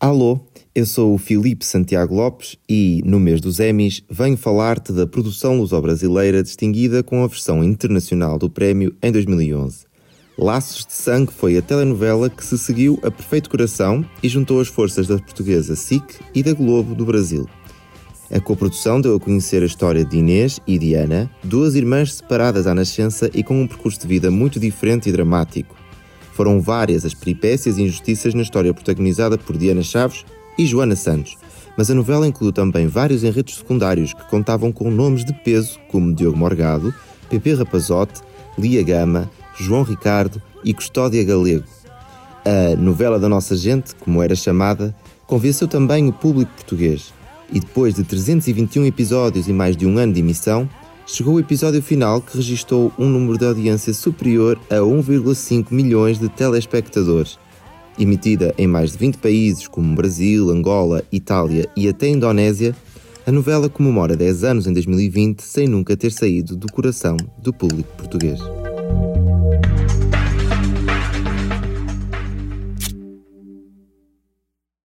Alô, eu sou o Filipe Santiago Lopes e, no mês dos Emmys, venho falar-te da produção luso-brasileira distinguida com a versão internacional do prémio em 2011. Laços de Sangue foi a telenovela que se seguiu a Perfeito Coração e juntou as forças da portuguesa SIC e da Globo do Brasil. A coprodução deu a conhecer a história de Inês e Diana, duas irmãs separadas à nascença e com um percurso de vida muito diferente e dramático. Foram várias as peripécias e injustiças na história protagonizada por Diana Chaves e Joana Santos, mas a novela incluiu também vários enredos secundários que contavam com nomes de peso como Diogo Morgado, Pepe Rapazote, Lia Gama, João Ricardo e Custódia Galego. A novela da nossa gente, como era chamada, convenceu também o público português. E depois de 321 episódios e mais de um ano de emissão, chegou o episódio final que registrou um número de audiência superior a 1,5 milhões de telespectadores. Emitida em mais de 20 países como Brasil, Angola, Itália e até Indonésia, a novela comemora 10 anos em 2020 sem nunca ter saído do coração do público português.